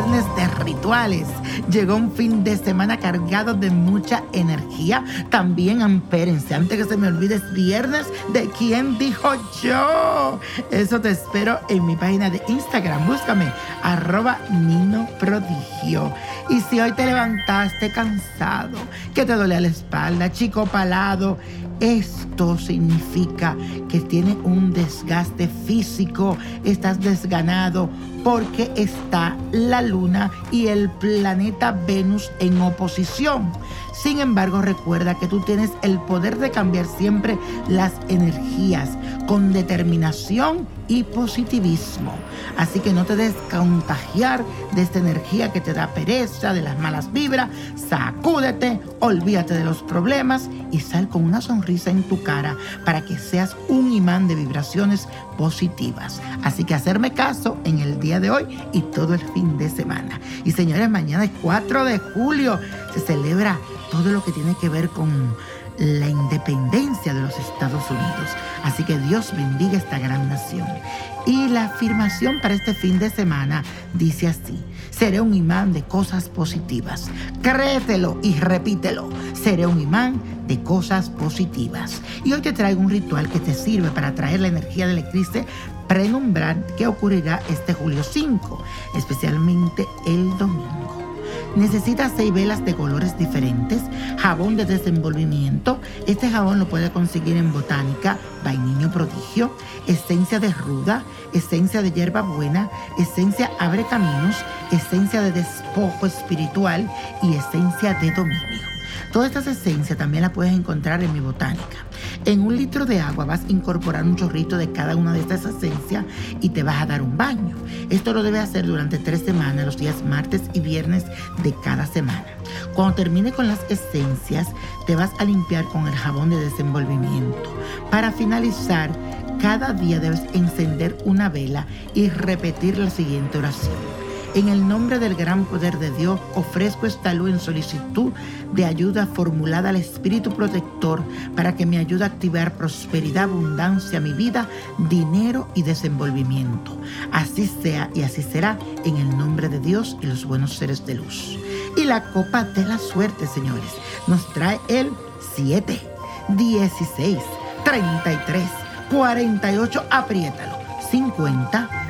espirituales. Llegó un fin de semana cargado de mucha energía. También ampérense, antes que se me olvide, es viernes de quién dijo yo. Eso te espero en mi página de Instagram. Búscame, arroba Nino Prodigio. Y si hoy te levantaste cansado, que te duele la espalda, chico palado, esto significa que tiene un desgaste físico, estás desganado porque está la luna y el planeta Venus en oposición. Sin embargo, recuerda que tú tienes el poder de cambiar siempre las energías con determinación y positivismo. Así que no te des contagiar de esta energía que te da pereza, de las malas vibras. Sacúdete, olvídate de los problemas y sal con una sonrisa en tu cara para que seas un imán de vibraciones positivas. Así que hacerme caso en el día de hoy y todo el fin de semana. Y señores, mañana es 4 de julio. Se celebra todo lo que tiene que ver con la independencia de los Estados Unidos. Así que Dios bendiga esta gran nación. Y la afirmación para este fin de semana dice así, seré un imán de cosas positivas. Créetelo y repítelo, seré un imán de cosas positivas. Y hoy te traigo un ritual que te sirve para traer la energía del eclipse prenumbrar que ocurrirá este julio 5, especialmente el domingo. Necesitas seis velas de colores diferentes, jabón de desenvolvimiento. Este jabón lo puedes conseguir en Botánica, Vainiño Prodigio, esencia de ruda, esencia de hierba buena, esencia abre caminos, esencia de despojo espiritual y esencia de dominio. Todas estas esencias también las puedes encontrar en mi botánica. En un litro de agua vas a incorporar un chorrito de cada una de estas esencias y te vas a dar un baño. Esto lo debes hacer durante tres semanas, los días martes y viernes de cada semana. Cuando termine con las esencias, te vas a limpiar con el jabón de desenvolvimiento. Para finalizar, cada día debes encender una vela y repetir la siguiente oración. En el nombre del gran poder de Dios, ofrezco esta luz en solicitud de ayuda formulada al Espíritu Protector para que me ayude a activar prosperidad, abundancia mi vida, dinero y desenvolvimiento. Así sea y así será en el nombre de Dios y los buenos seres de luz. Y la copa de la suerte, señores, nos trae el 7, 16, 33, 48, apriétalo, 50,